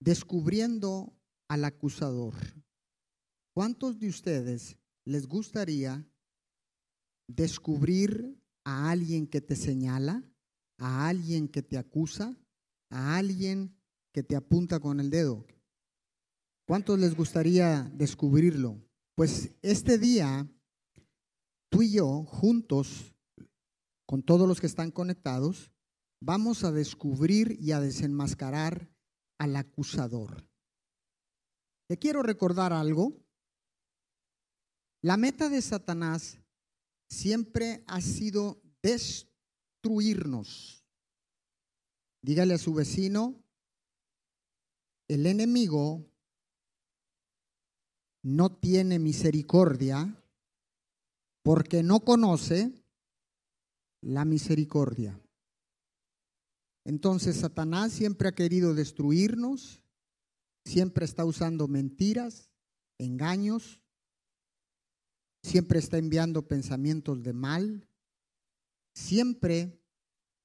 descubriendo al acusador. ¿Cuántos de ustedes les gustaría descubrir a alguien que te señala, a alguien que te acusa, a alguien que te apunta con el dedo? ¿Cuántos les gustaría descubrirlo? Pues este día, tú y yo, juntos, con todos los que están conectados, vamos a descubrir y a desenmascarar al acusador. Te quiero recordar algo. La meta de Satanás siempre ha sido destruirnos. Dígale a su vecino, el enemigo no tiene misericordia porque no conoce la misericordia. Entonces Satanás siempre ha querido destruirnos, siempre está usando mentiras, engaños, siempre está enviando pensamientos de mal, siempre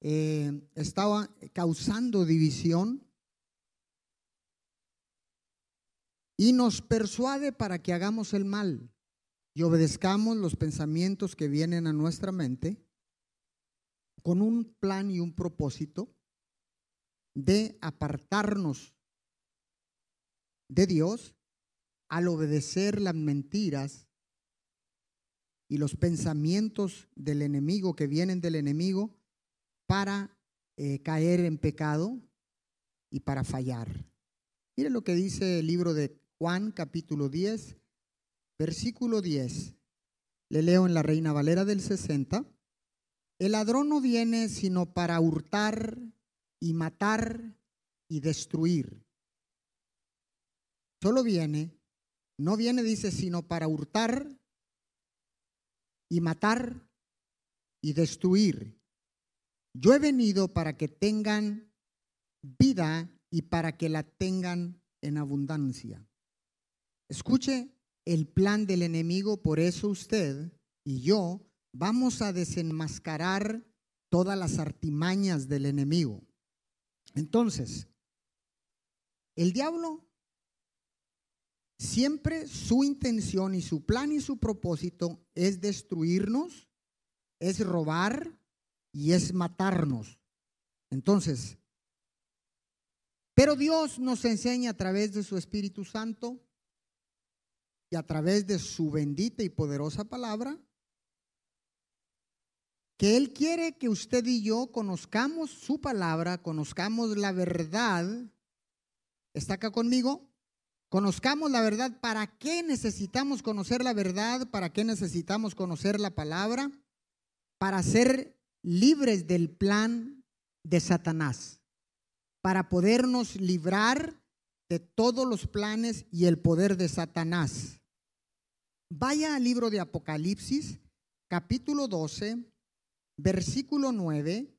eh, estaba causando división y nos persuade para que hagamos el mal y obedezcamos los pensamientos que vienen a nuestra mente con un plan y un propósito de apartarnos de Dios al obedecer las mentiras y los pensamientos del enemigo que vienen del enemigo para eh, caer en pecado y para fallar. Mire lo que dice el libro de Juan capítulo 10, versículo 10. Le leo en la Reina Valera del 60. El ladrón no viene sino para hurtar, y matar y destruir. Solo viene, no viene, dice, sino para hurtar y matar y destruir. Yo he venido para que tengan vida y para que la tengan en abundancia. Escuche el plan del enemigo, por eso usted y yo vamos a desenmascarar todas las artimañas del enemigo. Entonces, el diablo siempre su intención y su plan y su propósito es destruirnos, es robar y es matarnos. Entonces, pero Dios nos enseña a través de su Espíritu Santo y a través de su bendita y poderosa palabra que Él quiere que usted y yo conozcamos su palabra, conozcamos la verdad. ¿Está acá conmigo? Conozcamos la verdad. ¿Para qué necesitamos conocer la verdad? ¿Para qué necesitamos conocer la palabra? Para ser libres del plan de Satanás. Para podernos librar de todos los planes y el poder de Satanás. Vaya al libro de Apocalipsis, capítulo 12 versículo 9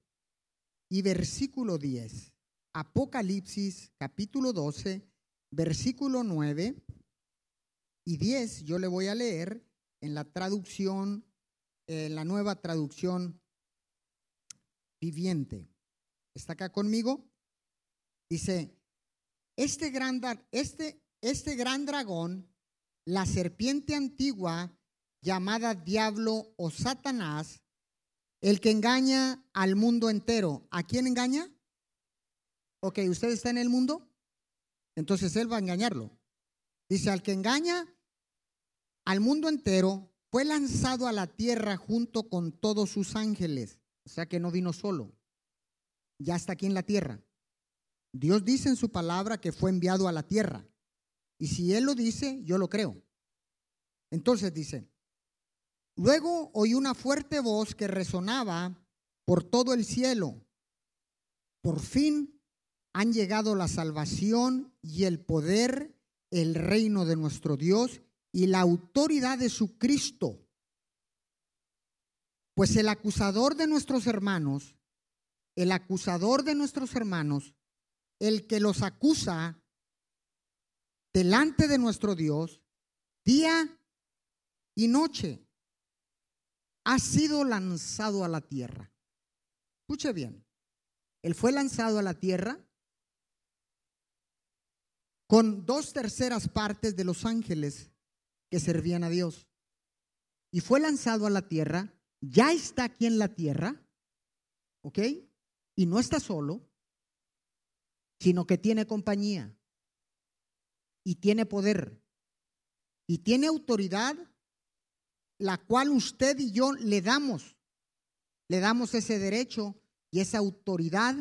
y versículo 10. Apocalipsis capítulo 12, versículo 9 y 10 yo le voy a leer en la traducción, en la nueva traducción viviente. ¿Está acá conmigo? Dice, este gran, este, este gran dragón, la serpiente antigua llamada diablo o Satanás, el que engaña al mundo entero. ¿A quién engaña? Ok, usted está en el mundo, entonces él va a engañarlo. Dice, al que engaña al mundo entero, fue lanzado a la tierra junto con todos sus ángeles. O sea que no vino solo. Ya está aquí en la tierra. Dios dice en su palabra que fue enviado a la tierra. Y si Él lo dice, yo lo creo. Entonces dice, Luego oí una fuerte voz que resonaba por todo el cielo. Por fin han llegado la salvación y el poder, el reino de nuestro Dios y la autoridad de su Cristo. Pues el acusador de nuestros hermanos, el acusador de nuestros hermanos, el que los acusa delante de nuestro Dios, día y noche, ha sido lanzado a la tierra. Escuche bien, él fue lanzado a la tierra con dos terceras partes de los ángeles que servían a Dios. Y fue lanzado a la tierra, ya está aquí en la tierra, ¿ok? Y no está solo, sino que tiene compañía y tiene poder y tiene autoridad, la cual usted y yo le damos. Le damos ese derecho y esa autoridad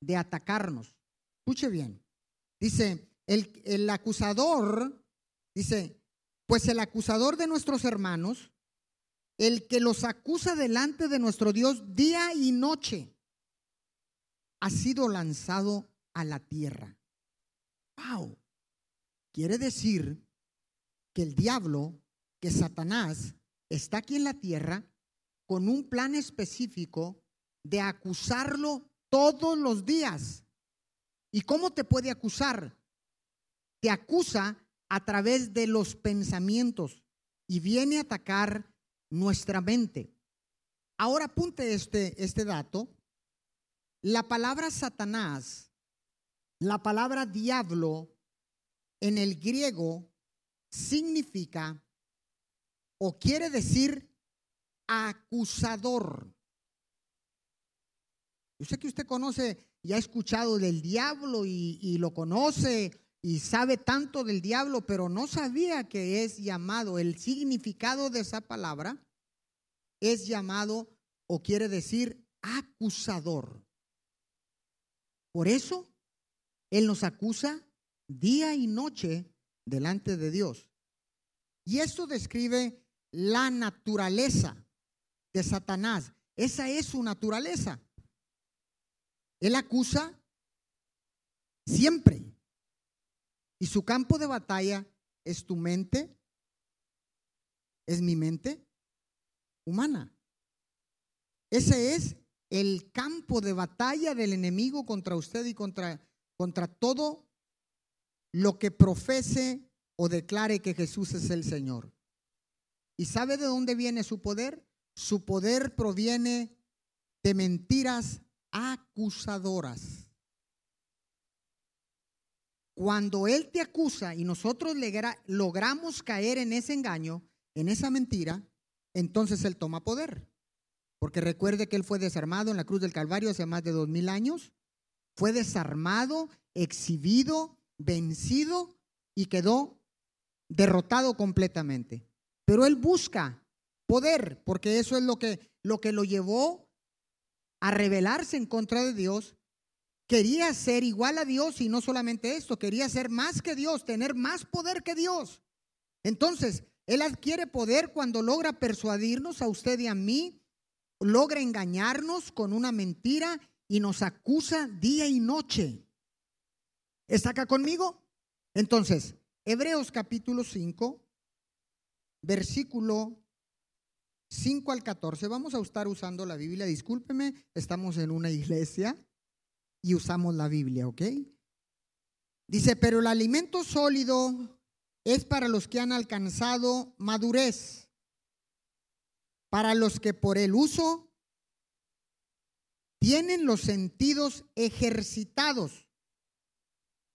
de atacarnos. Escuche bien. Dice, el, el acusador, dice, pues el acusador de nuestros hermanos, el que los acusa delante de nuestro Dios día y noche, ha sido lanzado a la tierra. Wow. Quiere decir que el diablo, que Satanás, está aquí en la tierra con un plan específico de acusarlo todos los días. ¿Y cómo te puede acusar? Te acusa a través de los pensamientos y viene a atacar nuestra mente. Ahora apunte este, este dato. La palabra Satanás, la palabra diablo en el griego significa o quiere decir acusador. Yo sé que usted conoce y ha escuchado del diablo y, lo conoce y sabe tanto del diablo, pero no sabía que es llamado, el significado de esa palabra es llamado o quiere decir acusador. Por eso Él nos acusa día y noche delante de Dios. Y esto describe la naturaleza de Satanás. Esa es su naturaleza. Él acusa siempre. Y su campo de batalla es tu mente, es mi mente humana. Ese es el campo de batalla del enemigo contra usted y contra, contra todo lo que profese o declare que Jesús es el Señor. ¿Y sabe de dónde viene su poder? Su poder proviene de mentiras acusadoras. Cuando Él te acusa y nosotros logramos caer en ese engaño, en esa mentira, entonces Él toma poder. Porque recuerde que Él fue desarmado en la cruz del Calvario hace más de dos mil años. Fue desarmado, exhibido, vencido y quedó derrotado completamente. Pero él busca poder, porque eso es lo que lo, que lo llevó a rebelarse en contra de Dios. Quería ser igual a Dios y no solamente esto, quería ser más que Dios, tener más poder que Dios. Entonces, él adquiere poder cuando logra persuadirnos a usted y a mí, logra engañarnos con una mentira y nos acusa día y noche. ¿Está acá conmigo? Entonces, Hebreos capítulo 5, versículo 5 al 14. Vamos a estar usando la Biblia. Discúlpeme, estamos en una iglesia y usamos la Biblia, ¿ok? Dice, pero el alimento sólido es para los que han alcanzado madurez, para los que por el uso tienen los sentidos ejercitados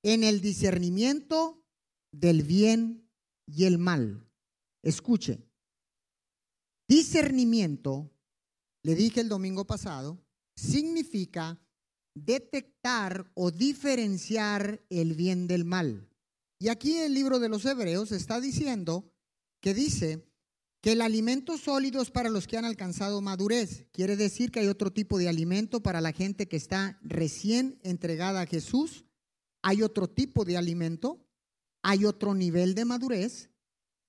en el discernimiento del bien y el mal. Escuche, discernimiento, le dije el domingo pasado, significa detectar o diferenciar el bien del mal. Y aquí el libro de los Hebreos está diciendo que dice que el alimento sólido es para los que han alcanzado madurez. Quiere decir que hay otro tipo de alimento para la gente que está recién entregada a Jesús. Hay otro tipo de alimento hay otro nivel de madurez.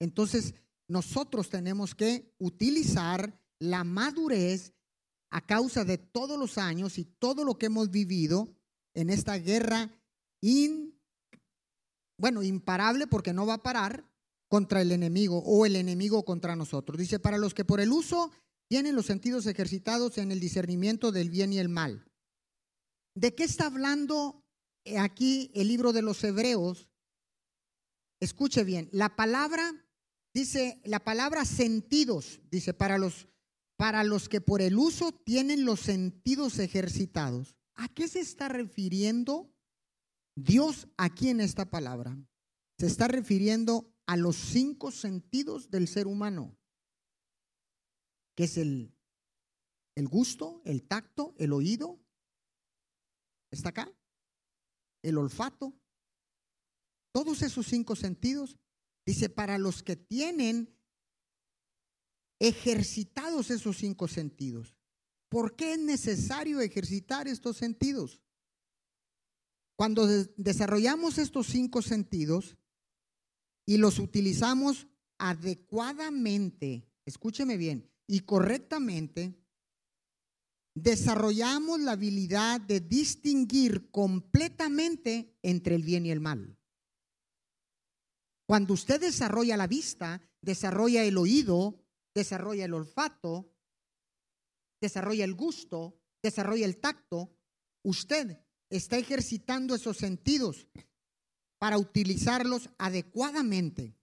Entonces, nosotros tenemos que utilizar la madurez a causa de todos los años y todo lo que hemos vivido en esta guerra bueno, imparable porque no va a parar contra el enemigo o el enemigo contra nosotros. Dice, para los que por el uso tienen los sentidos ejercitados en el discernimiento del bien y el mal. ¿De qué está hablando aquí el libro de los Hebreos Escuche bien, la palabra dice, la palabra sentidos, dice, para los, para los que por el uso tienen los sentidos ejercitados. ¿A qué se está refiriendo Dios aquí en esta palabra se está refiriendo a los cinco sentidos del ser humano, que es el, el gusto, el tacto, el oído, ¿está acá? El olfato, todos esos cinco sentidos, dice, para los que tienen ejercitados esos cinco sentidos. ¿Por qué es necesario ejercitar estos sentidos? Cuando desarrollamos estos cinco sentidos y los utilizamos adecuadamente, escúcheme bien, y correctamente, desarrollamos la habilidad de distinguir completamente entre el bien y el mal. Cuando usted desarrolla la vista, desarrolla el oído, desarrolla el olfato, desarrolla el gusto, desarrolla el tacto, usted está ejercitando esos sentidos para utilizarlos adecuadamente,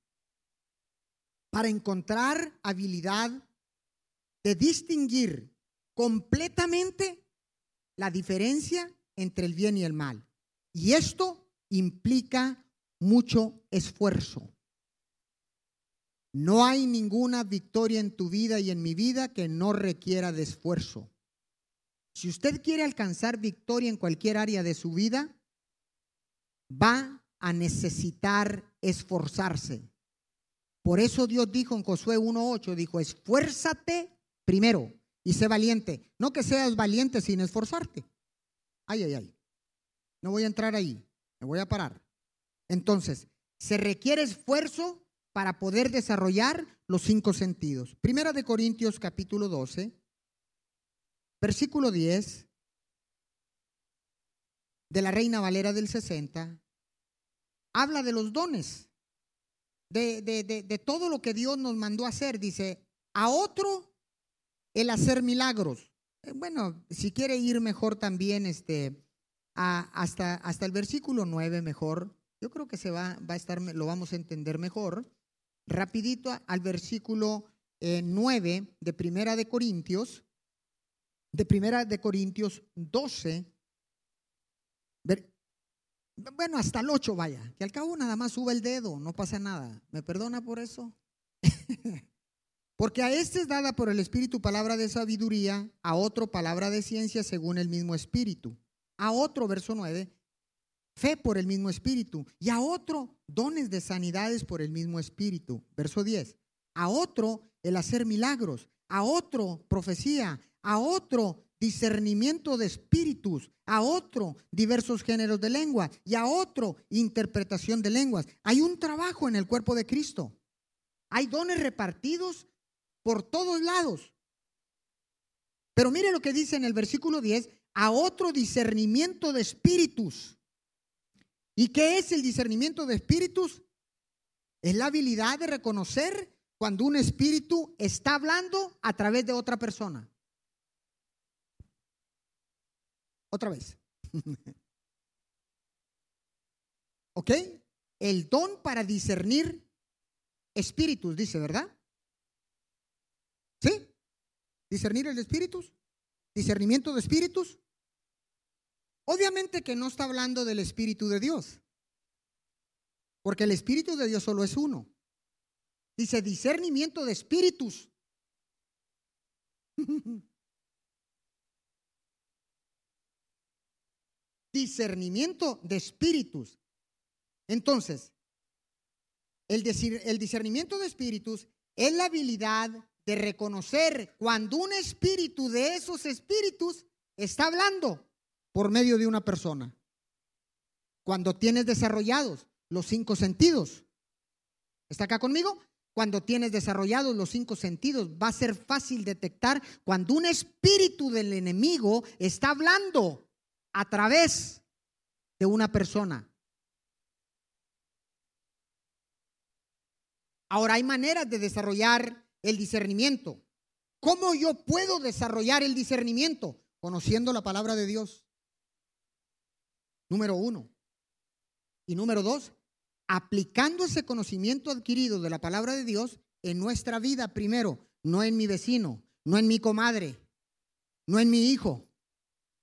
para encontrar habilidad de distinguir completamente la diferencia entre el bien y el mal. Y esto implica mucho esfuerzo. No hay ninguna victoria en tu vida y en mi vida que no requiera de esfuerzo. Si usted quiere alcanzar victoria en cualquier área de su vida, va a necesitar esforzarse. Por eso Dios dijo en Josué 1.8, dijo, esfuérzate primero y sé valiente. No que seas valiente sin esforzarte. Ay, ay, ay. No voy a entrar ahí, me voy a parar. Entonces, se requiere esfuerzo para poder desarrollar los cinco sentidos. Primera de Corintios capítulo 12, versículo 10 de la Reina Valera del 60, habla de los dones, de, de todo lo que Dios nos mandó hacer. Dice, a otro el hacer milagros. Eh, bueno, si quiere ir mejor también este, hasta, hasta el versículo 9 mejor, yo creo que se va, va a estar, lo vamos a entender mejor. Rapidito al versículo 9 eh, de Primera de Corintios, de Primera de Corintios 12, bueno, hasta el 8 vaya, que al cabo nada más sube el dedo, no pasa nada. ¿Me perdona por eso? Porque a este es dada por el Espíritu palabra de sabiduría, a otro palabra de ciencia según el mismo Espíritu, a otro, verso 9, fe por el mismo Espíritu, y a otro dones de sanidades por el mismo Espíritu, verso 10, a otro el hacer milagros, a otro profecía, a otro discernimiento de espíritus, a otro diversos géneros de lengua y a otro interpretación de lenguas. Hay un trabajo en el cuerpo de Cristo. Hay dones repartidos por todos lados. Pero mire lo que dice en el versículo 10, a otro discernimiento de espíritus. ¿Y qué es el discernimiento de espíritus? Es la habilidad de reconocer cuando un espíritu está hablando a través de otra persona. Otra vez. ¿Ok? El don para discernir espíritus, dice, ¿verdad? ¿Sí? Discernir el espíritus. Discernimiento de espíritus. Obviamente que no está hablando del Espíritu de Dios. Porque el Espíritu de Dios solo es uno. Dice discernimiento de espíritus. discernimiento de espíritus. Entonces, el, el discernimiento de espíritus es la habilidad de reconocer cuando un espíritu de esos espíritus está hablando por medio de una persona. Cuando tienes desarrollados los cinco sentidos. ¿Está acá conmigo? Cuando tienes desarrollados los cinco sentidos, va a ser fácil detectar cuando un espíritu del enemigo está hablando a través de una persona. Ahora hay maneras de desarrollar el discernimiento. ¿Cómo yo puedo desarrollar el discernimiento? Conociendo la palabra de Dios. Número uno. Y número dos, aplicando ese conocimiento adquirido de la palabra de Dios en nuestra vida primero, no en mi vecino, no en mi comadre, no en mi hijo,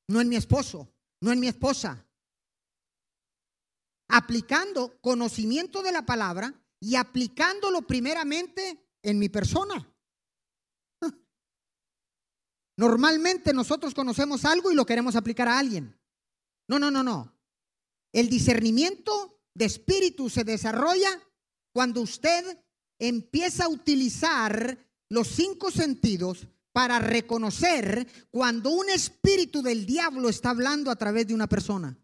no en mi esposo, no en mi esposa. aplicando conocimiento de la palabra y aplicándolo primeramente en mi persona. Normalmente nosotros conocemos algo y lo queremos aplicar a alguien. No, no, no, no. El discernimiento de espíritu se desarrolla cuando usted empieza a utilizar los cinco sentidos para reconocer cuando un espíritu del diablo está hablando a través de una persona.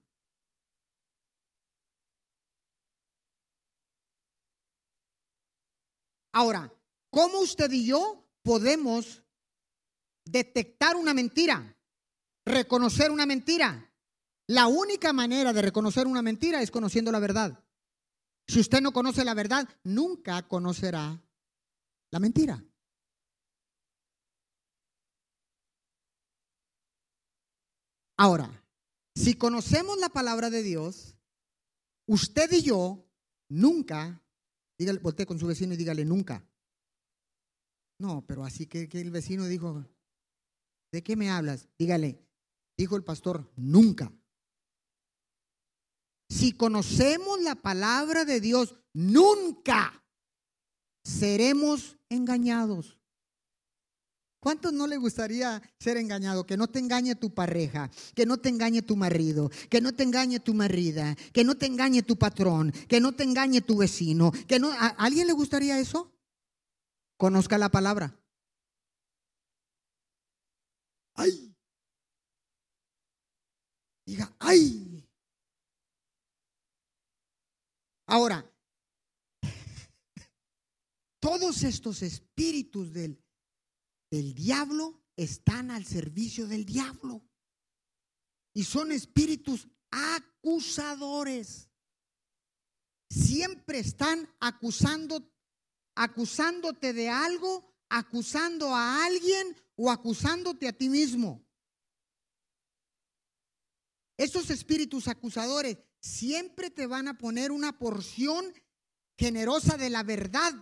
Ahora, ¿cómo usted y yo podemos detectar una mentira? Reconocer una mentira. La única manera de reconocer una mentira es conociendo la verdad. Si usted no conoce la verdad, nunca conocerá la mentira. Ahora, si conocemos la palabra de Dios, usted y yo nunca, dígale, voltee con su vecino y dígale nunca. No, pero así que, que el vecino dijo, ¿de qué me hablas? Dígale, dijo el pastor, nunca. Si conocemos la palabra de Dios, nunca seremos engañados. ¿Cuántos no le gustaría ser engañado? Que no te engañe tu pareja, que no te engañe tu marido, que no te engañe tu marida, que no te engañe tu patrón, que no te engañe tu vecino, que no ¿a alguien le gustaría eso? Conozca la palabra. Ay. Diga, ay. Ahora, todos estos espíritus del, del diablo están al servicio del diablo. Y son espíritus acusadores. Siempre están acusando, acusándote de algo, acusando a alguien o acusándote a ti mismo. Esos espíritus acusadores siempre te van a poner una porción generosa de la verdad.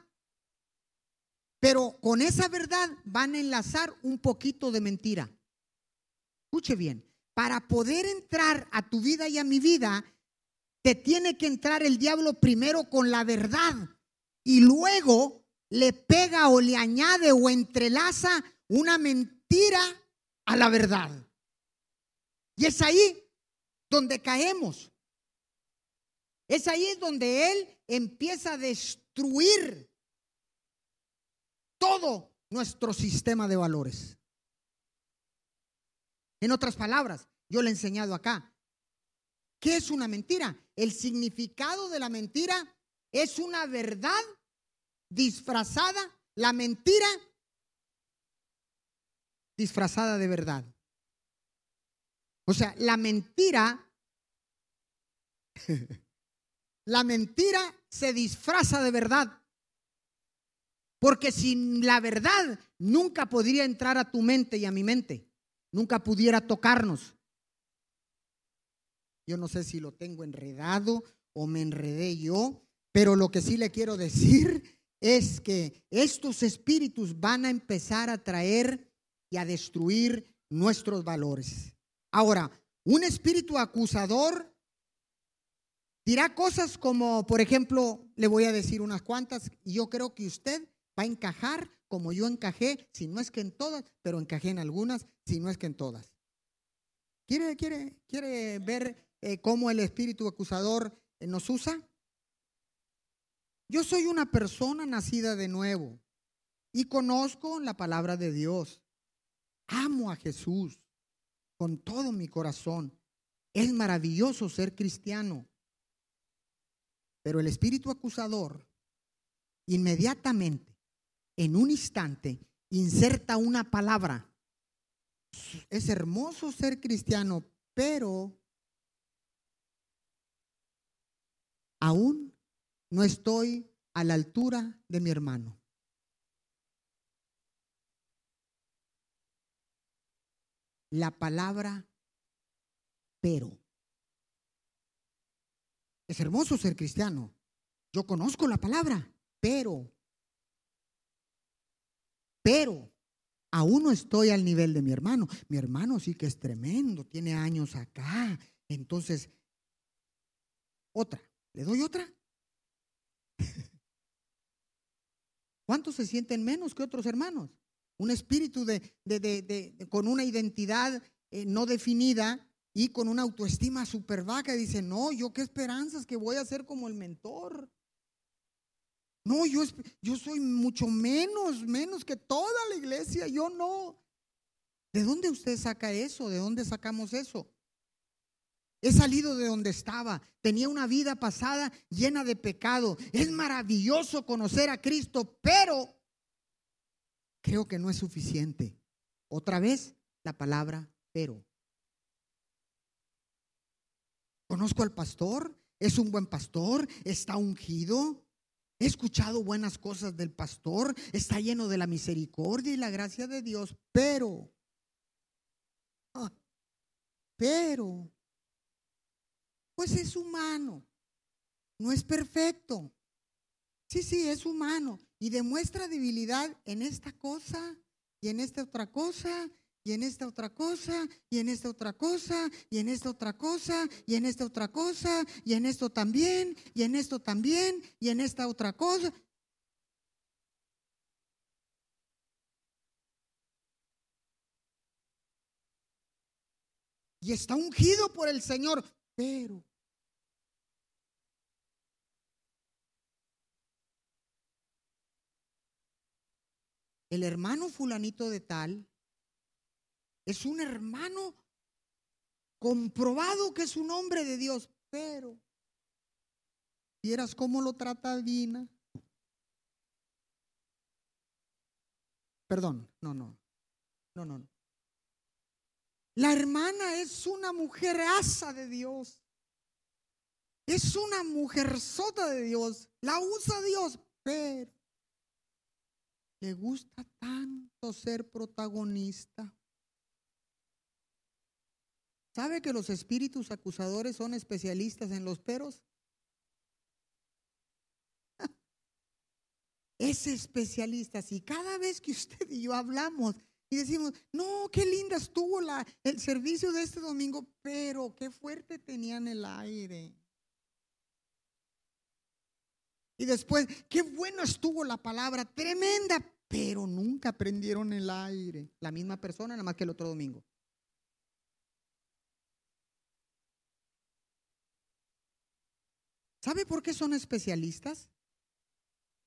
Pero con esa verdad van a enlazar un poquito de mentira. Escuche bien, para poder entrar a tu vida y a mi vida, te tiene que entrar el diablo primero con la verdad y luego le pega o le añade o entrelaza una mentira a la verdad. Y es ahí donde caemos. Es ahí donde Él empieza a destruir todo nuestro sistema de valores. En otras palabras, yo le he enseñado acá, ¿qué es una mentira? El significado de la mentira es una verdad disfrazada, la mentira disfrazada de verdad. O sea, la mentira La mentira se disfraza de verdad. Porque sin la verdad nunca podría entrar a tu mente y a mi mente. Nunca pudiera tocarnos. Yo no sé si lo tengo enredado o me enredé yo, pero lo que sí le quiero decir es que estos espíritus van a empezar a traer y a destruir nuestros valores. Ahora, un espíritu acusador Dirá cosas como, por ejemplo, le voy a decir unas cuantas, y yo creo que usted va a encajar como yo encajé, si no es que en todas, pero encajé en algunas, si no es que en todas. ¿Quiere, quiere, quiere ver eh, cómo el espíritu acusador eh, nos usa? Yo soy una persona nacida de nuevo y conozco la palabra de Dios. Amo a Jesús con todo mi corazón. Es maravilloso ser cristiano. Pero el espíritu acusador inmediatamente, en un instante, inserta una palabra. Es hermoso ser cristiano, pero aún no estoy a la altura de mi hermano. La palabra pero. Es hermoso ser cristiano. Yo conozco la palabra, pero, pero, aún no estoy al nivel de mi hermano. Mi hermano sí que es tremendo, tiene años acá. Entonces, otra, ¿Le doy otra? ¿Cuántos se sienten menos que otros hermanos? Un espíritu de, con una identidad eh, no definida y con una autoestima súper baja. Dice, no, yo qué esperanzas que voy a ser como el mentor. No, yo, yo soy mucho menos, menos que toda la iglesia. Yo no. ¿De dónde usted saca eso? ¿De dónde sacamos eso? He salido de donde estaba. Tenía una vida pasada llena de pecado. Es maravilloso conocer a Cristo, pero creo que no es suficiente. Otra vez la palabra pero. Conozco al pastor, es un buen pastor, está ungido. He escuchado buenas cosas del pastor, está lleno de la misericordia y la gracia de Dios, pero, ah, pero pues es humano, no es perfecto. Sí, sí, es humano y demuestra debilidad en esta cosa y en esta otra cosa y en esta otra cosa, y en esta otra cosa, y en esta otra cosa, y en esta otra cosa, y en esto también, y en esto también, y en esta otra cosa. Y está ungido por el Señor, pero el hermano fulanito de tal es un hermano comprobado que es un hombre de Dios, pero vieras cómo lo trata Dina. Perdón, no, no, no, no. La hermana es una mujer asa de Dios. Es una mujer sota de Dios. La usa Dios, pero le gusta tanto ser protagonista. ¿Sabe que los espíritus acusadores son especialistas en los peros? Es especialista. Si cada vez que usted y yo hablamos y decimos, no, qué linda estuvo la, el servicio de este domingo, pero qué fuerte tenían el aire. Y después, qué buena estuvo la palabra, tremenda, pero nunca prendieron el aire. La misma persona, nada más que el otro domingo. ¿Sabe por qué son especialistas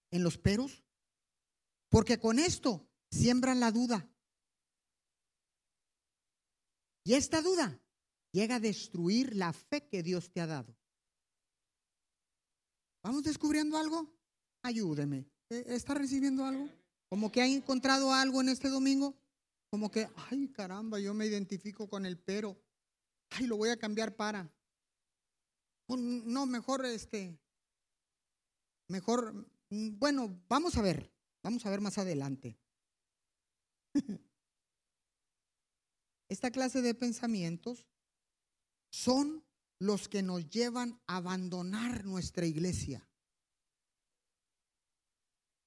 en los peros? Porque con esto siembran la duda. Y esta duda llega a destruir la fe que Dios te ha dado. ¿Vamos descubriendo algo? Ayúdeme. ¿E-, ¿Está recibiendo algo? Como que ha encontrado algo en este domingo. Como que, ay caramba, yo me identifico con el pero. Ay, lo voy a cambiar para. No, mejor este. Mejor. Bueno, vamos a ver. Vamos a ver más adelante. Esta clase de pensamientos son los que nos llevan a abandonar nuestra iglesia.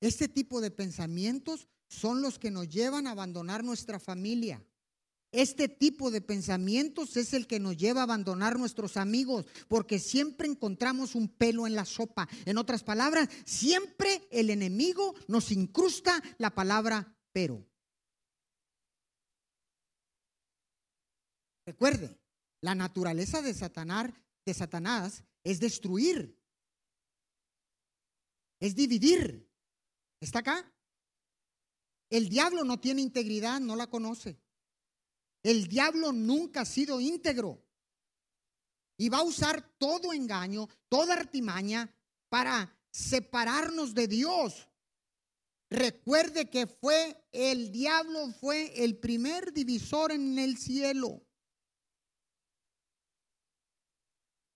Este tipo de pensamientos son los que nos llevan a abandonar nuestra familia. Este tipo de pensamientos es el que nos lleva a abandonar nuestros amigos, porque siempre encontramos un pelo en la sopa. En otras palabras, siempre el enemigo nos incrusta la palabra pero. Recuerde, la naturaleza de Satanás, de Satanás es destruir, es dividir. ¿Está acá? El diablo no tiene integridad, no la conoce. El diablo nunca ha sido íntegro. Y va a usar todo engaño, toda artimaña para separarnos de Dios. Recuerde que fue el diablo, fue el primer divisor en el cielo.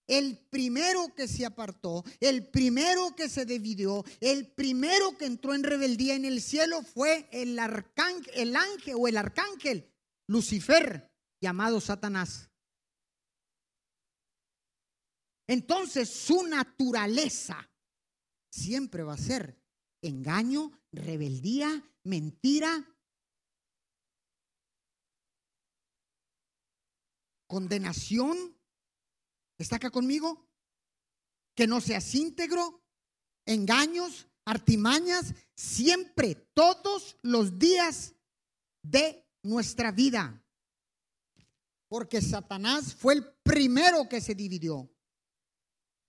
El primero que se apartó, el primero que se dividió, el primero que entró en rebeldía en el cielo fue el arcángel, el ángel o el arcángel Lucifer, llamado Satanás. Entonces su naturaleza siempre va a ser engaño, rebeldía, mentira, condenación ¿Está acá conmigo? que no seas íntegro, engaños, artimañas, siempre, todos los días de nuestra vida. Porque Satanás fue el primero que se dividió.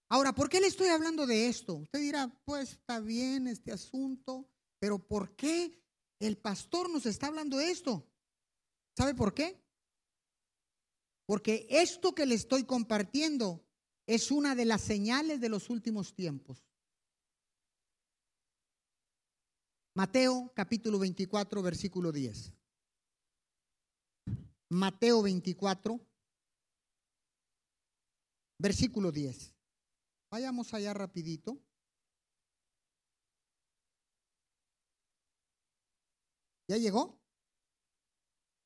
Ahora, ¿por qué le estoy hablando de esto? Usted dirá, pues está bien este asunto, pero ¿por qué el pastor nos está hablando de esto? ¿Sabe por qué? Porque esto que le estoy compartiendo es una de las señales de los últimos tiempos. Mateo capítulo 24, versículo 10. Mateo 24, versículo 10. Vayamos allá rapidito. ¿Ya llegó?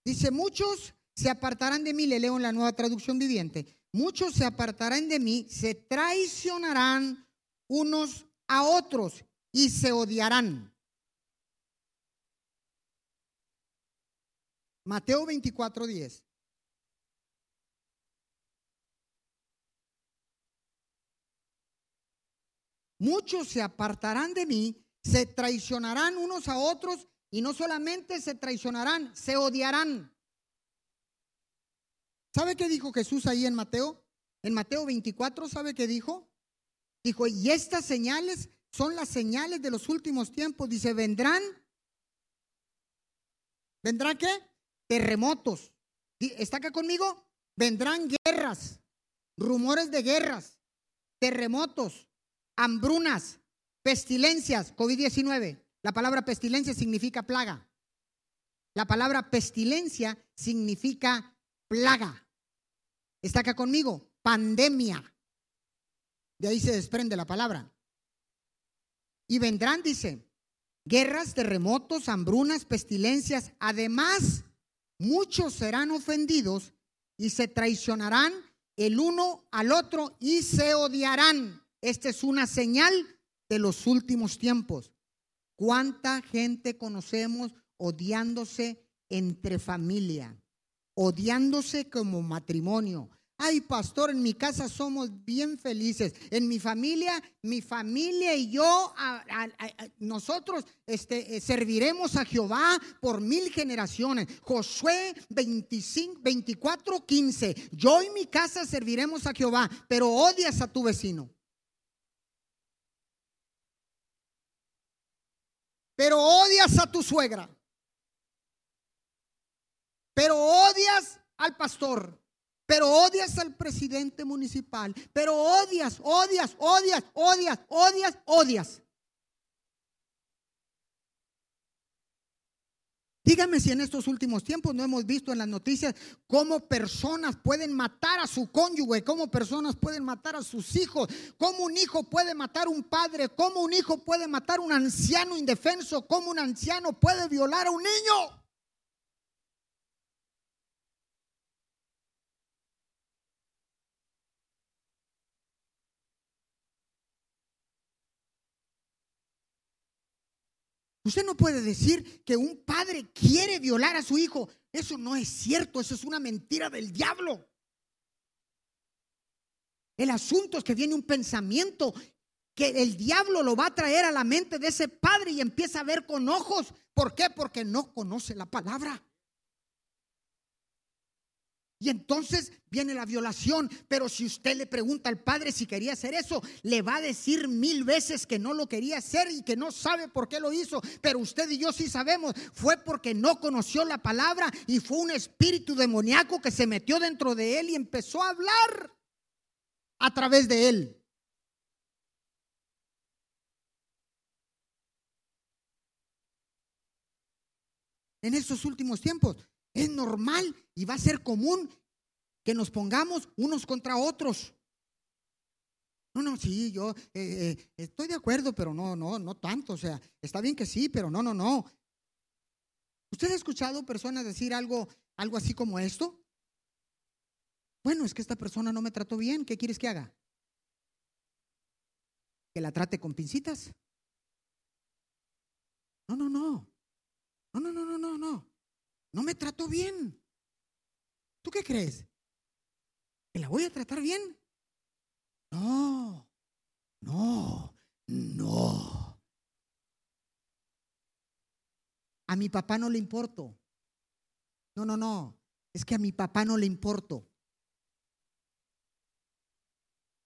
Dice, muchos se apartarán de mí, le leo en la nueva traducción viviente, muchos se apartarán de mí, se traicionarán unos a otros y se odiarán. Mateo 24, 10. Muchos se apartarán de mí, se traicionarán unos a otros y no solamente se traicionarán, se odiarán. ¿Sabe qué dijo Jesús ahí en Mateo? En Mateo 24, ¿sabe qué dijo? Dijo, y estas señales son las señales de los últimos tiempos. Dice, vendrán. ¿Vendrán qué? Terremotos. ¿Está acá conmigo? Vendrán guerras, rumores de guerras, terremotos, hambrunas, pestilencias, COVID-19. La palabra pestilencia significa plaga. La palabra pestilencia significa plaga. ¿Está acá conmigo? Pandemia. De ahí se desprende la palabra. Y vendrán, dice, guerras, terremotos, hambrunas, pestilencias. Además, muchos serán ofendidos y se traicionarán el uno al otro y se odiarán. Esta es una señal de los últimos tiempos. ¿Cuánta gente conocemos odiándose entre familia? Odiándose como matrimonio. Ay, pastor, en mi casa somos bien felices. En mi familia, mi familia y yo, nosotros este, eh, serviremos a Jehová por mil generaciones. Josué 25, 24, 15. Yo y mi casa serviremos a Jehová, pero odias a tu vecino. pero odias a tu suegra, pero odias al pastor, pero odias al presidente municipal, pero odias, odias, odias, odias, odias, odias. Dígame si en estos últimos tiempos no hemos visto en las noticias cómo personas pueden matar a su cónyuge, cómo personas pueden matar a sus hijos, cómo un hijo puede matar a un padre, cómo un hijo puede matar a un anciano indefenso, cómo un anciano puede violar a un niño. Usted no puede decir que un padre quiere violar a su hijo. Eso no es cierto, eso es una mentira del diablo. El asunto es que viene un pensamiento que el diablo lo va a traer a la mente de ese padre y empieza a ver con ojos. ¿Por qué? Porque no conoce la palabra. Y entonces viene la violación. Pero si usted le pregunta al padre si quería hacer eso, le va a decir mil veces que no lo quería hacer y que no sabe por qué lo hizo. Pero usted y yo sí sabemos, fue porque no conoció la palabra y fue un espíritu demoníaco que se metió dentro de él y empezó a hablar a través de él. En estos últimos tiempos es normal y va a ser común que nos pongamos unos contra otros. No, no, sí, yo eh, eh, estoy de acuerdo, pero no, no, no tanto. O sea, está bien que sí, pero no, no, no. ¿Usted ha escuchado personas decir algo, algo así como esto? Bueno, es que esta persona no me trató bien. ¿Qué quieres que haga? ¿Que la trate con pincitas? No, no, no. No, no, no, no, no, no. No me trató bien. ¿Tú qué crees? ¿Que la voy a tratar bien? No. No, no. A mi papá no le importo. No, no, no. Es que a mi papá no le importo.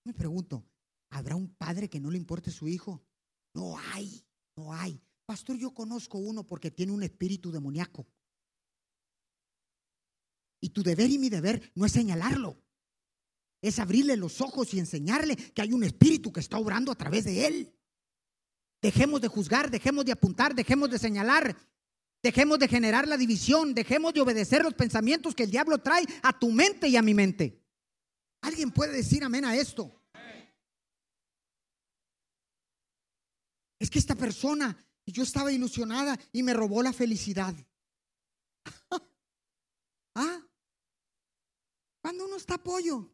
Me pregunto, ¿habrá un padre que no le importe su hijo? No hay, no hay. Pastor, yo conozco uno porque tiene un espíritu demoníaco. Y tu deber y mi deber no es señalarlo, es abrirle los ojos y enseñarle que hay un espíritu que está obrando a través de él. Dejemos de juzgar, dejemos de apuntar, dejemos de señalar, dejemos de generar la división, dejemos de obedecer los pensamientos que el diablo trae a tu mente y a mi mente. ¿Alguien puede decir amén a esto? Es que esta persona, yo estaba ilusionada y me robó la felicidad. ¿Ah? Cuando uno está apoyo.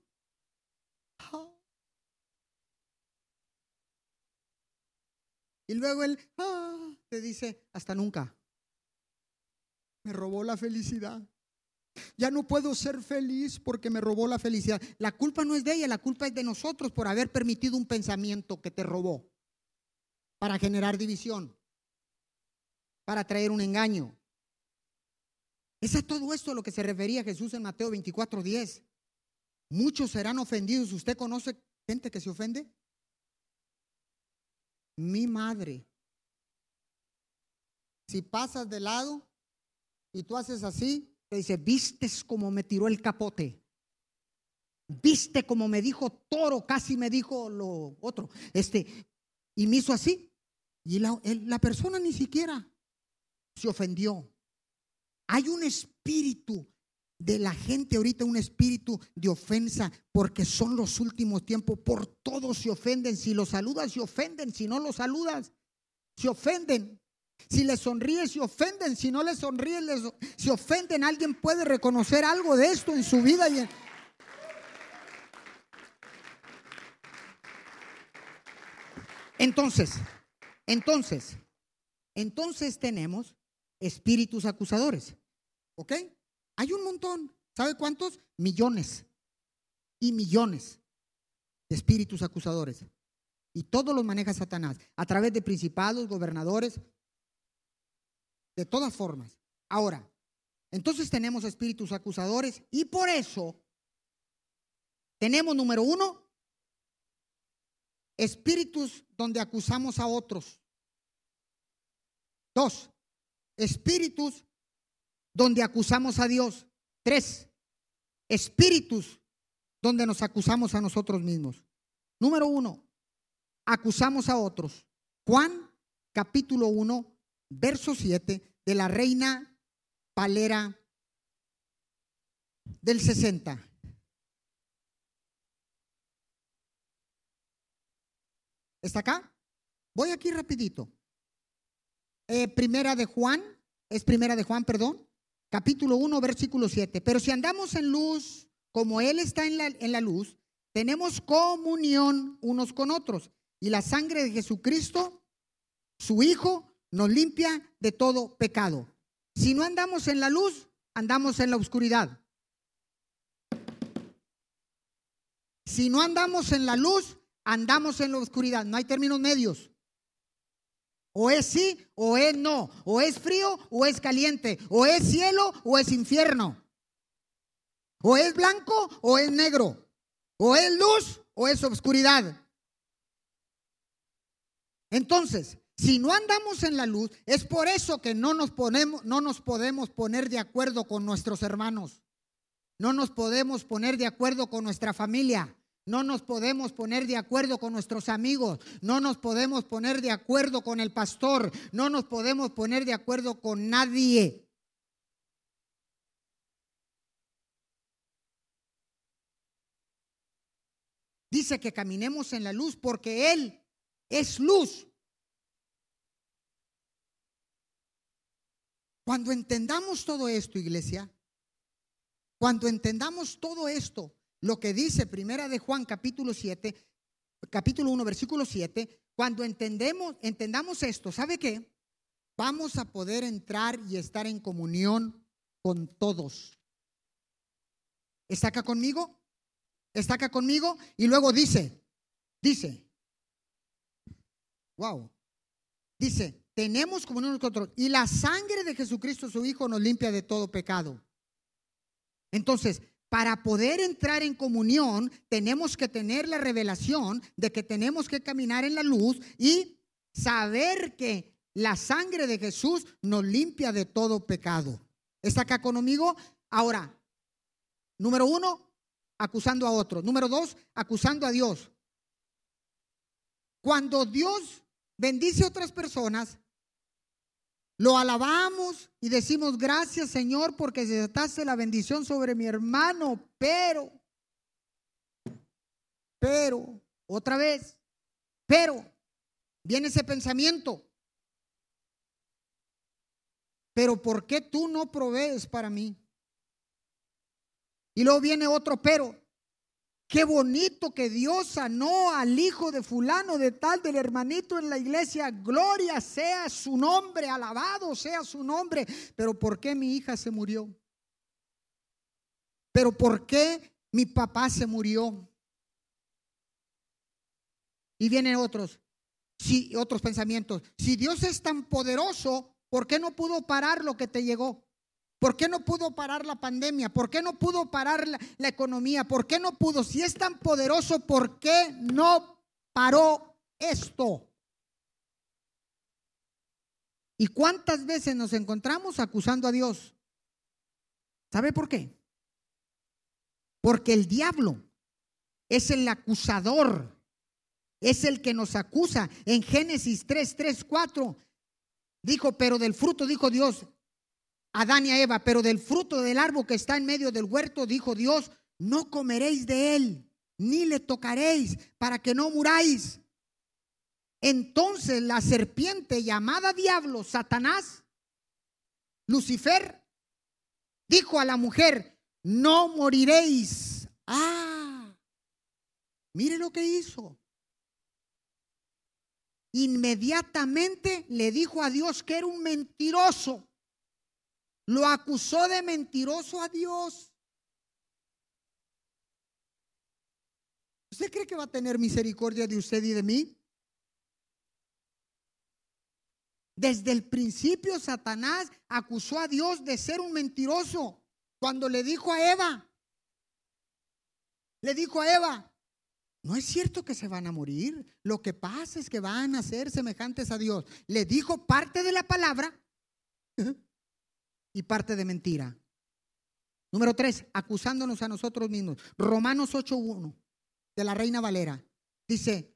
Y luego él ah, te dice, hasta nunca. Me robó la felicidad. Ya no puedo ser feliz porque me robó la felicidad. La culpa no es de ella, la culpa es de nosotros por haber permitido un pensamiento que te robó para generar división, para traer un engaño. Es a todo esto a lo que se refería Jesús en Mateo 24, 10. Muchos serán ofendidos. ¿Usted conoce gente que se ofende? Mi madre. Si pasas de lado y tú haces así, te dice, vistes como me tiró el capote. Viste como me dijo toro, casi me dijo lo otro. Este, y me hizo así. Y la, persona ni siquiera se ofendió. Hay un espíritu de la gente ahorita, un espíritu de ofensa, porque son los últimos tiempos. Por todos se ofenden. Si los saludas, se ofenden. Si no los saludas, se ofenden. Si les sonríes, se ofenden. Si no les sonríes, se ofenden. Alguien puede reconocer algo de esto en su vida. Y Entonces, entonces, entonces tenemos espíritus acusadores. ¿Ok? Hay un montón. ¿Sabe cuántos? Millones y millones de espíritus acusadores. Y todos los maneja Satanás a través de principados, gobernadores, de todas formas. Ahora, entonces tenemos espíritus acusadores y por eso tenemos, número uno, espíritus donde acusamos a otros. Dos, espíritus donde acusamos a Dios. Tres, espíritus donde nos acusamos a nosotros mismos. Número uno, acusamos a otros. Juan capítulo 1, verso 7 de la reina Palera del 60. ¿Está acá? Voy aquí rapidito. Eh, primera de Juan, es primera de Juan, perdón, capítulo 1, versículo 7. Pero si andamos en luz, como Él está en la, en la luz, tenemos comunión unos con otros. Y la sangre de Jesucristo, su Hijo, nos limpia de todo pecado. Si no andamos en la luz, andamos en la oscuridad. Si no andamos en la luz, andamos en la oscuridad. No hay términos medios. O es sí o es no. O es frío o es caliente. O es cielo o es infierno. O es blanco o es negro. O es luz o es oscuridad. Entonces, si no andamos en la luz, es por eso que no nos, ponemos, no nos podemos poner de acuerdo con nuestros hermanos. No nos podemos poner de acuerdo con nuestra familia. No nos podemos poner de acuerdo con nuestros amigos, no nos podemos poner de acuerdo con el pastor, no nos podemos poner de acuerdo con nadie. Dice que caminemos en la luz porque Él es luz. Cuando entendamos todo esto, iglesia, cuando entendamos todo esto, lo que dice Primera de Juan capítulo 7, capítulo 1, versículo 7, cuando entendemos, entendamos esto, ¿sabe qué? Vamos a poder entrar y estar en comunión con todos. ¿Está acá conmigo? ¿Está acá conmigo? Y luego dice, dice, Wow. Dice, tenemos comunión con nosotros y la sangre de Jesucristo su Hijo nos limpia de todo pecado. Entonces, para poder entrar en comunión, tenemos que tener la revelación de que tenemos que caminar en la luz y saber que la sangre de Jesús nos limpia de todo pecado. ¿Está acá conmigo? Ahora, número uno, acusando a otro. Número dos, acusando a Dios. Cuando Dios bendice a otras personas, lo alabamos y decimos gracias Señor porque se desataste la bendición sobre mi hermano, pero, pero, otra vez, pero, viene ese pensamiento. Pero ¿por qué tú no provees para mí? Y luego viene otro pero. Qué bonito que Dios sanó al hijo de fulano de tal del hermanito en la iglesia. Gloria sea su nombre, alabado sea su nombre. Pero ¿por qué mi hija se murió? Pero ¿por qué mi papá se murió? Y vienen otros, sí, otros pensamientos. Si Dios es tan poderoso, ¿por qué no pudo parar lo que te llegó? ¿Por qué no pudo parar la pandemia? ¿Por qué no pudo parar la, economía? ¿Por qué no pudo? Si es tan poderoso, ¿por qué no paró esto? ¿Y cuántas veces nos encontramos acusando a Dios? ¿Sabe por qué? Porque el diablo es el acusador, es el que nos acusa. En Génesis 3, 3, 4 dijo, pero del fruto dijo Dios, Adán y a Eva, pero del fruto del árbol que está en medio del huerto, dijo Dios, no comeréis de él, ni le tocaréis, para que no muráis. Entonces la serpiente llamada diablo, Satanás, Lucifer, dijo a la mujer, no moriréis. Ah, mire lo que hizo. Inmediatamente le dijo a Dios que era un mentiroso lo acusó de mentiroso a Dios. ¿Usted cree que va a tener misericordia de usted y de mí? Desde el principio Satanás acusó a Dios de ser un mentiroso cuando le dijo a Eva, le dijo a Eva, no es cierto que se van a morir, lo que pasa es que van a ser semejantes a Dios. Le dijo parte de la palabra y parte de mentira. Número tres, acusándonos a nosotros mismos. Romanos 8.1 de la Reina Valera dice,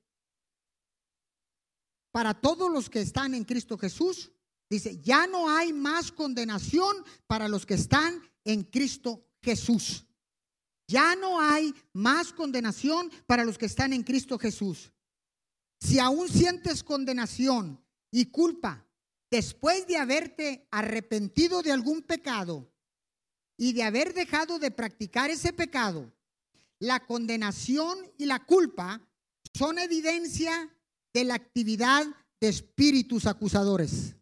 para todos los que están en Cristo Jesús, dice, ya no hay más condenación para los que están en Cristo Jesús. Ya no hay más condenación para los que están en Cristo Jesús. Si aún sientes condenación y culpa después de haberte arrepentido de algún pecado y de haber dejado de practicar ese pecado, la condenación y la culpa son evidencia de la actividad de espíritus acusadores.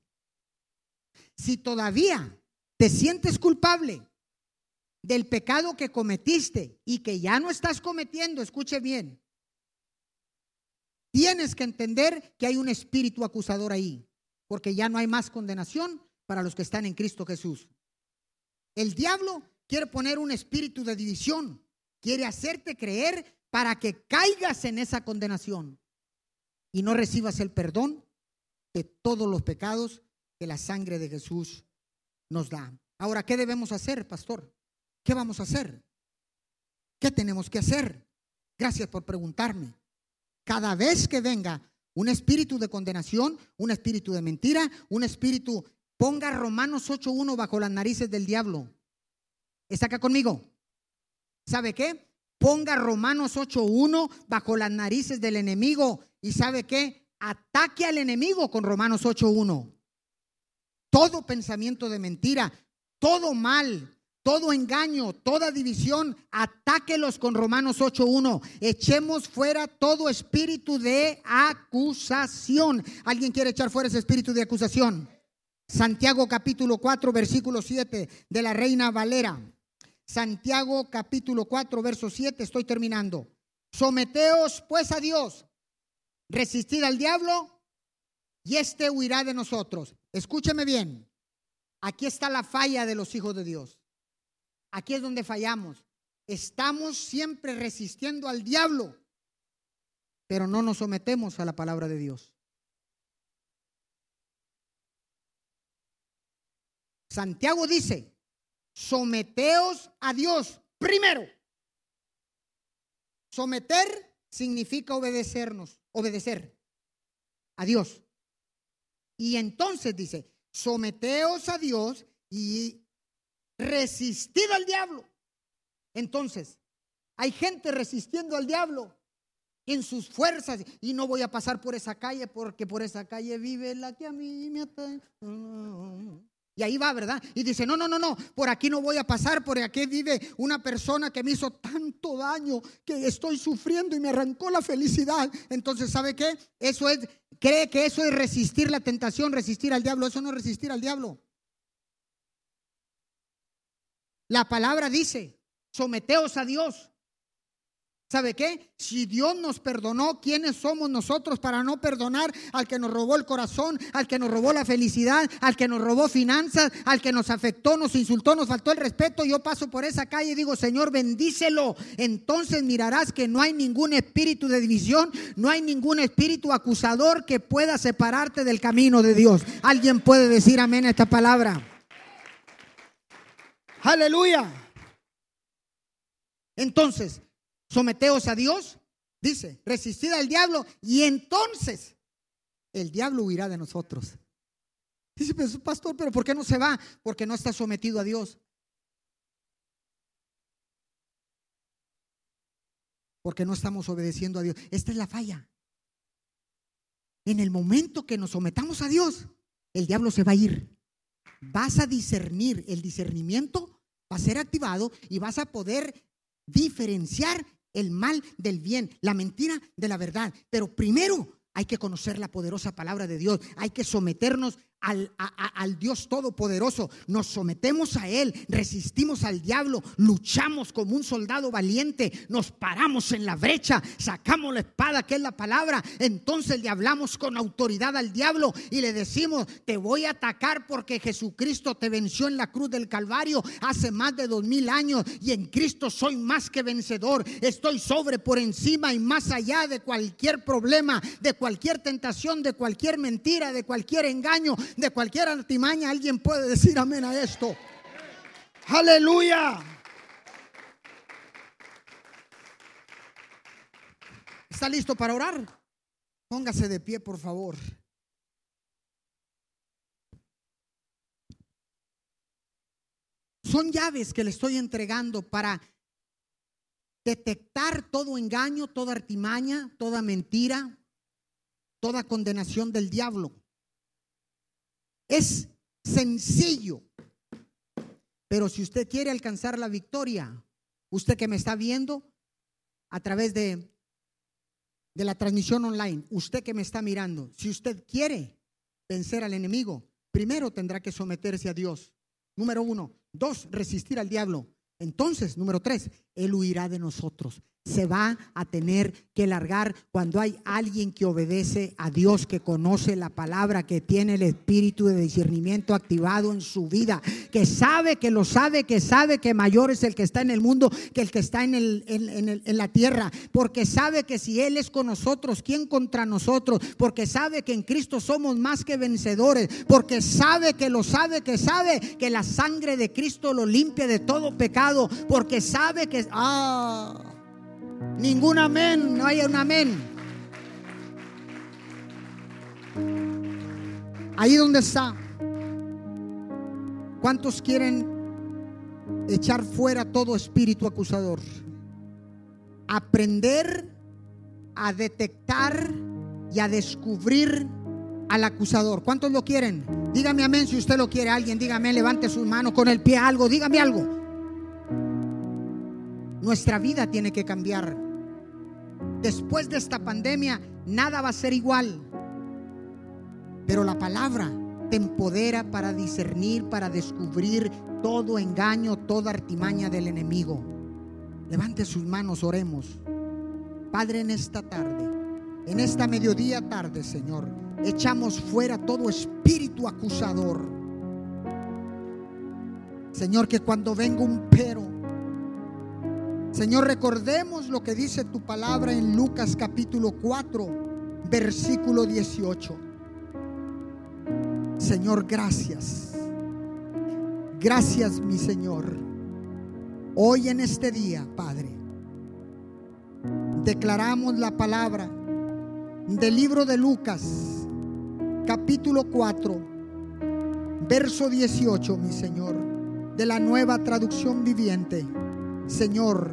Si todavía te sientes culpable del pecado que cometiste y que ya no estás cometiendo, escuche bien, tienes que entender que hay un espíritu acusador ahí porque ya no hay más condenación para los que están en Cristo Jesús. El diablo quiere poner un espíritu de división, quiere hacerte creer para que caigas en esa condenación y no recibas el perdón de todos los pecados que la sangre de Jesús nos da. Ahora, ¿qué debemos hacer, pastor? ¿Qué vamos a hacer? ¿Qué tenemos que hacer? Gracias por preguntarme. Cada vez que venga un espíritu de condenación, un espíritu de mentira, un espíritu, ponga Romanos 8.1 bajo las narices del diablo. ¿Está acá conmigo? ¿Sabe qué? Ponga Romanos 8.1 bajo las narices del enemigo. ¿Y sabe qué? Ataque al enemigo con Romanos 8.1. Todo pensamiento de mentira, todo mal, todo engaño, toda división, atáquelos con Romanos 8.1. Echemos fuera todo espíritu de acusación. ¿Alguien quiere echar fuera ese espíritu de acusación? Santiago capítulo 4, versículo 7 de la Reina Valera. Santiago capítulo 4, verso 7, estoy terminando. Someteos pues a Dios, resistid al diablo y este huirá de nosotros. Escúcheme bien. Aquí está la falla de los hijos de Dios. Aquí es donde fallamos. Estamos siempre resistiendo al diablo, pero no nos sometemos a la palabra de Dios. Santiago dice, someteos a Dios primero. Someter significa obedecernos, obedecer a Dios. Y entonces dice, someteos a Dios y resistid al diablo. Entonces, hay gente resistiendo al diablo en sus fuerzas y no voy a pasar por esa calle porque por esa calle vive la que a mí me ataca. Y ahí va, ¿verdad? Y dice, no, no, no, no, por aquí no voy a pasar, por aquí vive una persona que me hizo tanto daño que estoy sufriendo y me arrancó la felicidad. Entonces, ¿sabe qué? Eso es, cree que eso es resistir la tentación, resistir al diablo. Eso no es resistir al diablo. La palabra dice, someteos a Dios. ¿Sabe qué? Si Dios nos perdonó, ¿quiénes somos nosotros para no perdonar al que nos robó el corazón, al que nos robó la felicidad, al que nos robó finanzas, al que nos afectó, nos insultó, nos faltó el respeto? Yo paso por esa calle y digo, Señor, bendícelo. Entonces mirarás que no hay ningún espíritu de división, no hay ningún espíritu acusador que pueda separarte del camino de Dios. ¿Alguien puede decir amén a esta palabra? Aleluya. Entonces, someteos a Dios, dice, resistid al diablo y entonces el diablo huirá de nosotros. Dice, pastor, pero ¿por qué no se va? Porque no está sometido a Dios. Porque no estamos obedeciendo a Dios. Esta es la falla. En el momento que nos sometamos a Dios, el diablo se va a ir. Vas a discernir, el discernimiento va a ser activado y vas a poder diferenciar el mal del bien, la mentira de la verdad. Pero primero hay que conocer la poderosa palabra de Dios. Hay que someternos al, Dios Todopoderoso, nos sometemos a Él, resistimos al diablo, luchamos como un soldado valiente, nos paramos en la brecha, sacamos la espada que es la palabra, entonces le hablamos con autoridad al diablo y le decimos, te voy a atacar porque Jesucristo te venció en la cruz del Calvario hace más de dos mil años y en Cristo soy más que vencedor, estoy sobre, por encima y más allá de cualquier problema, de cualquier tentación, de cualquier mentira, de cualquier engaño, de cualquier artimaña, alguien puede decir amén a esto. Aleluya. ¿Está listo para orar? Póngase de pie, por favor. Son llaves que le estoy entregando para detectar todo engaño, toda artimaña, toda mentira, toda condenación del diablo. Es sencillo. Pero si usted quiere alcanzar la victoria, usted que me está viendo a través de, de la transmisión online, usted que me está mirando, si usted quiere vencer al enemigo, primero tendrá que someterse a Dios. Número uno. Dos, resistir al diablo. Entonces, número tres, Él huirá de nosotros. Se va a tener que largar cuando hay alguien que obedece a Dios, que conoce la palabra, que tiene el espíritu de discernimiento activado en su vida, que sabe, que lo sabe, que sabe que mayor es el que está en el mundo que el que está en, el, en, la tierra, porque sabe que si Él es con nosotros, ¿quién contra nosotros? Porque sabe que en Cristo somos más que vencedores, porque sabe que lo sabe, que sabe que la sangre de Cristo lo limpia de todo pecado, porque sabe que... Ah, Ningún amén, no hay un amén. Ahí donde está. ¿Cuántos quieren echar fuera todo espíritu acusador? Aprender a detectar y a descubrir al acusador. ¿Cuántos lo quieren? Dígame amén si usted lo quiere. Alguien, dígame, levante sus manos con el pie, algo, dígame algo. Nuestra vida tiene que cambiar. Después de esta pandemia, nada va a ser igual. Pero la palabra te empodera para discernir, para descubrir todo engaño, toda artimaña del enemigo. Levante sus manos, oremos. Padre, en esta tarde, en esta mediodía tarde, Señor, echamos fuera todo espíritu acusador. Señor, que cuando venga un pero, Señor, recordemos lo que dice tu palabra en Lucas capítulo 4, versículo 18. Señor, gracias. Gracias, mi Señor. Hoy en este día, Padre, declaramos la palabra del libro de Lucas, capítulo 4, verso 18, mi Señor, de la nueva traducción viviente. Señor,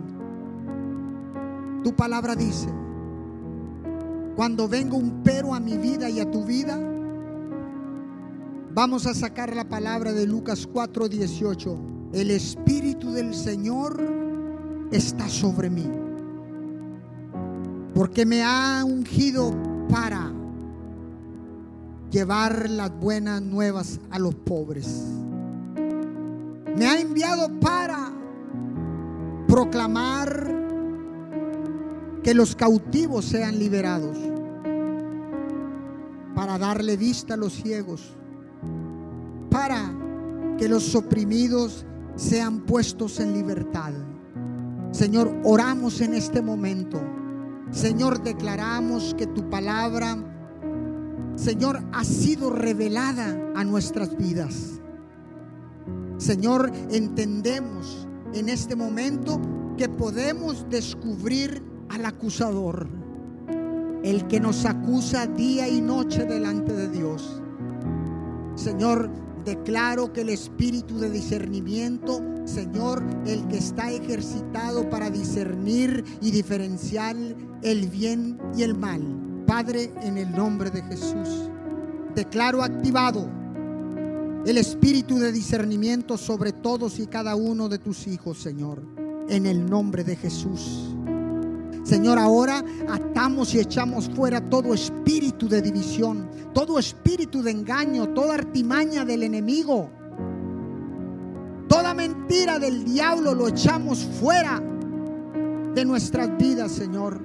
tu palabra dice, cuando venga un pero a mi vida y a tu vida, vamos a sacar la palabra de Lucas 4:18. El Espíritu del Señor está sobre mí, porque me ha ungido para llevar las buenas nuevas a los pobres. Me ha enviado para proclamar que los cautivos sean liberados, para darle vista a los ciegos, para que los oprimidos sean puestos en libertad. Señor, oramos en este momento. Señor, declaramos que tu palabra, Señor, ha sido revelada a nuestras vidas. Señor, entendemos en este momento que podemos descubrir al acusador, el que nos acusa día y noche delante de Dios. Señor, declaro que el espíritu de discernimiento, Señor, el que está ejercitado para discernir y diferenciar el bien y el mal. Padre, en el nombre de Jesús, declaro activado el espíritu de discernimiento sobre todos y cada uno de tus hijos, Señor, en el nombre de Jesús. Señor, ahora atamos y echamos fuera todo espíritu de división, todo espíritu de engaño, toda artimaña del enemigo. Toda mentira del diablo lo echamos fuera de nuestras vidas, Señor.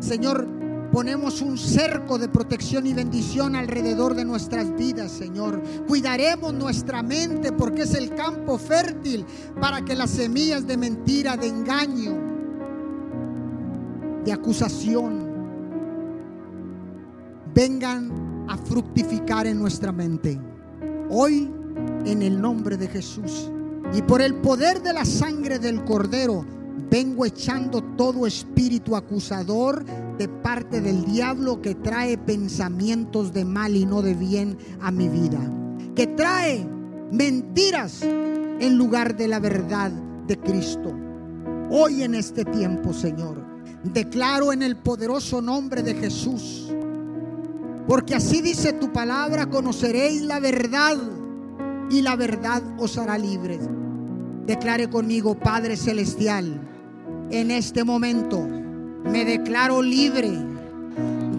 Señor, ponemos un cerco de protección y bendición alrededor de nuestras vidas, Señor. Cuidaremos nuestra mente porque es el campo fértil para que las semillas de mentira, de engaño, de acusación vengan a fructificar en nuestra mente. Hoy, en el nombre de Jesús y por el poder de la sangre del Cordero, vengo echando todo espíritu acusador de parte del diablo que trae pensamientos de mal y no de bien a mi vida. Que trae mentiras en lugar de la verdad de Cristo. Hoy en este tiempo, Señor Declaro en el poderoso nombre de Jesús. Porque así dice tu palabra, conoceréis la verdad y la verdad os hará libres. Declare conmigo, Padre Celestial, en este momento me declaro libre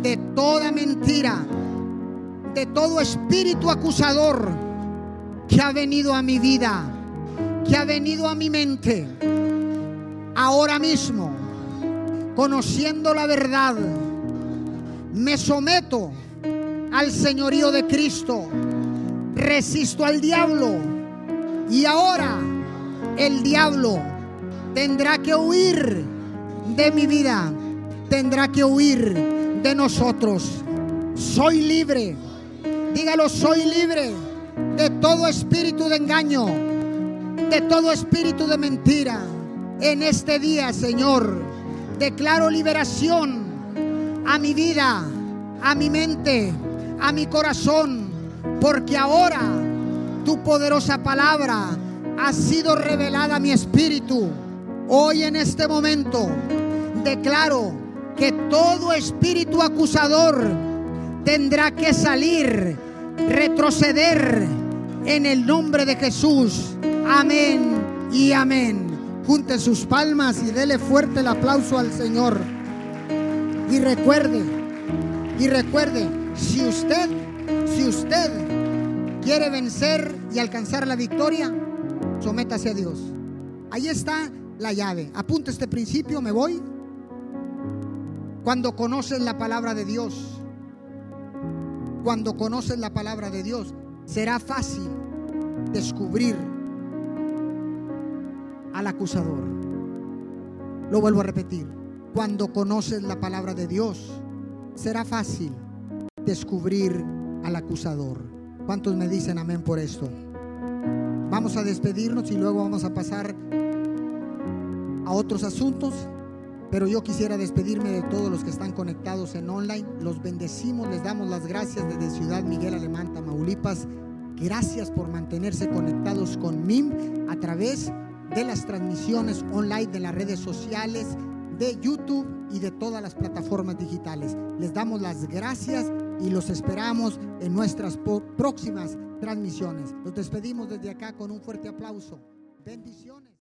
de toda mentira, de todo espíritu acusador que ha venido a mi vida, que ha venido a mi mente. Ahora mismo conociendo la verdad, me someto al señorío de Cristo, resisto al diablo y ahora el diablo tendrá que huir de mi vida, tendrá que huir de nosotros. Soy libre, dígalo, soy libre de todo espíritu de engaño, de todo espíritu de mentira. En este día, Señor, Declaro liberación a mi vida, a mi mente, a mi corazón, porque ahora tu poderosa palabra ha sido revelada mi espíritu. Hoy en este momento declaro que todo espíritu acusador tendrá que salir, retroceder en el nombre de Jesús. Amén y amén junte sus palmas y dele fuerte el aplauso al Señor. Y recuerde, y recuerde, si usted, si usted quiere vencer y alcanzar la victoria, sométase a Dios. Ahí está la llave. Apunta este principio, me voy. Cuando conoces la palabra de Dios, Cuando conoces la palabra de Dios, será fácil descubrir al acusador. Lo vuelvo a repetir. Cuando conoces la palabra de Dios, será fácil descubrir al acusador. ¿Cuántos me dicen amén por esto? Vamos a despedirnos y luego vamos a pasar a otros asuntos. Pero yo quisiera despedirme de todos los que están conectados en online. Los bendecimos, les damos las gracias desde Ciudad Miguel Alemán, Tamaulipas. Gracias por mantenerse conectados con MIM a través de las transmisiones online de las redes sociales, de YouTube y de todas las plataformas digitales. Les damos las gracias y los esperamos en nuestras próximas transmisiones. Los despedimos desde acá con un fuerte aplauso. Bendiciones.